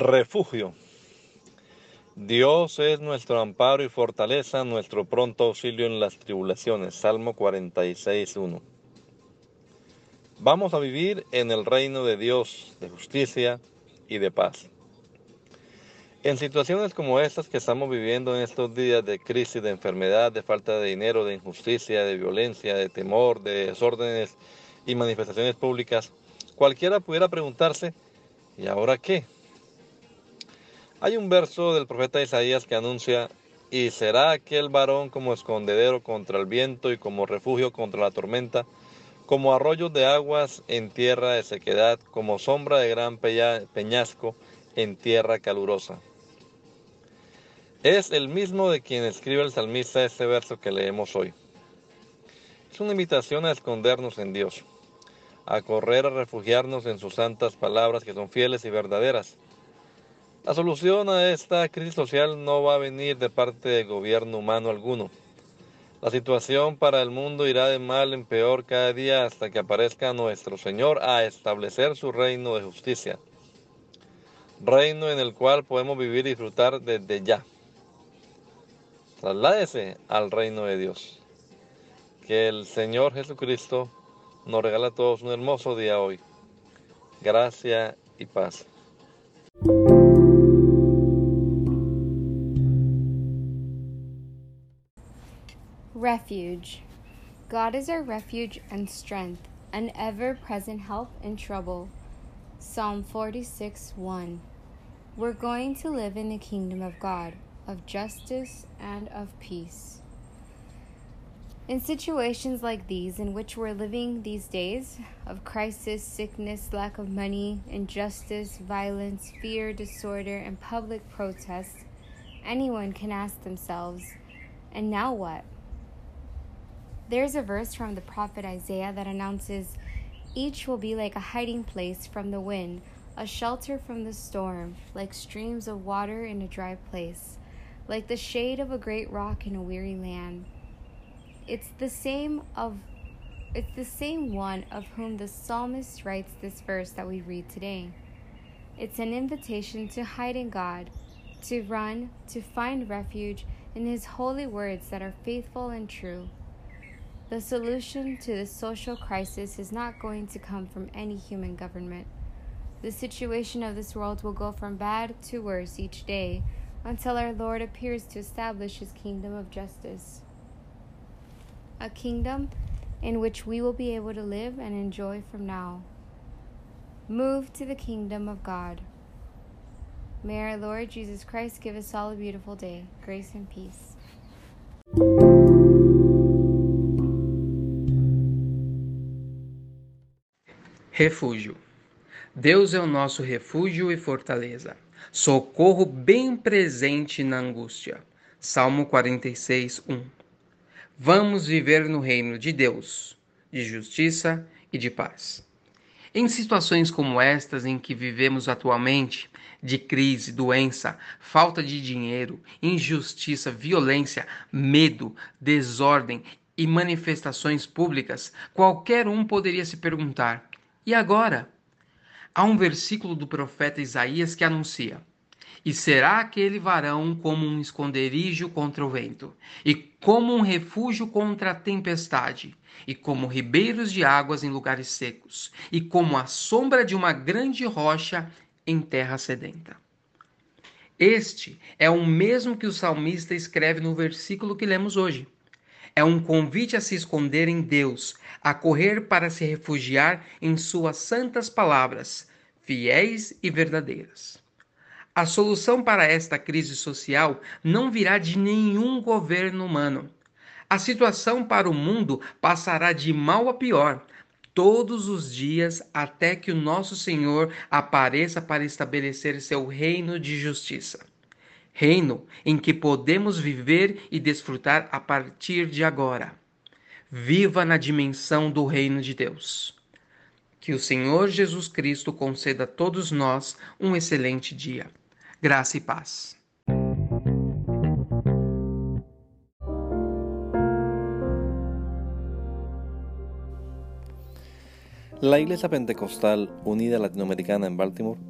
Refugio. Dios es nuestro amparo y fortaleza, nuestro pronto auxilio en las tribulaciones. Salmo 46.1. Vamos a vivir en el reino de Dios, de justicia y de paz. En situaciones como estas que estamos viviendo en estos días de crisis, de enfermedad, de falta de dinero, de injusticia, de violencia, de temor, de desórdenes y manifestaciones públicas, cualquiera pudiera preguntarse, ¿y ahora qué? Hay un verso del profeta Isaías que anuncia, y será aquel varón como escondedero contra el viento y como refugio contra la tormenta, como arroyo de aguas en tierra de sequedad, como sombra de gran peñasco en tierra calurosa. Es el mismo de quien escribe el salmista este verso que leemos hoy. Es una invitación a escondernos en Dios, a correr a refugiarnos en sus santas palabras que son fieles y verdaderas la solución a esta crisis social no va a venir de parte del gobierno humano alguno. La situación para el mundo irá de mal en peor cada día hasta que aparezca nuestro Señor a establecer su reino de justicia. Reino en el cual podemos vivir y disfrutar desde ya. Trasládese al reino de Dios. Que el Señor Jesucristo nos regala a todos un hermoso día hoy. Gracia y paz. Refuge. God is our refuge and strength, an ever present help in trouble. Psalm 46 1. We're going to live in the kingdom of God, of justice and of peace. In situations like these, in which we're living these days of crisis, sickness, lack of money, injustice, violence, fear, disorder, and public protest, anyone can ask themselves, and now what? There's a verse from the prophet Isaiah that announces, Each will be like a hiding place from the wind, a shelter from the storm, like streams of water in a dry place, like the shade of a great rock in a weary land. It's the same of it's the same one of whom the psalmist writes this verse that we read today. It's an invitation to hide in God, to run, to find refuge in his holy words that are faithful and true. The solution to this social crisis is not going to come from any human government. The situation of this world will go from bad to worse each day until our Lord appears to establish his kingdom of justice. A kingdom in which we will be able to live and enjoy from now. Move to the kingdom of God. May our Lord Jesus Christ give us all a beautiful day, grace and peace. Refúgio. Deus é o nosso refúgio e fortaleza, socorro bem presente na angústia. Salmo 46, 1. Vamos viver no reino de Deus, de justiça e de paz. Em situações como estas em que vivemos atualmente, de crise, doença, falta de dinheiro, injustiça, violência, medo, desordem e manifestações públicas, qualquer um poderia se perguntar: e agora? Há um versículo do profeta Isaías que anuncia: E será aquele varão como um esconderijo contra o vento, e como um refúgio contra a tempestade, e como ribeiros de águas em lugares secos, e como a sombra de uma grande rocha em terra sedenta. Este é o mesmo que o salmista escreve no versículo que lemos hoje. É um convite a se esconder em Deus, a correr para se refugiar em Suas santas palavras, fiéis e verdadeiras. A solução para esta crise social não virá de nenhum governo humano. A situação para o mundo passará de mal a pior. todos os dias até que o nosso Senhor apareça para estabelecer seu reino de justiça. Reino em que podemos viver e desfrutar a partir de agora. Viva na dimensão do reino de Deus. Que o Senhor Jesus Cristo conceda a todos nós um excelente dia. Graça e paz. La Iglesia Pentecostal Unida Latinoamericana en Baltimore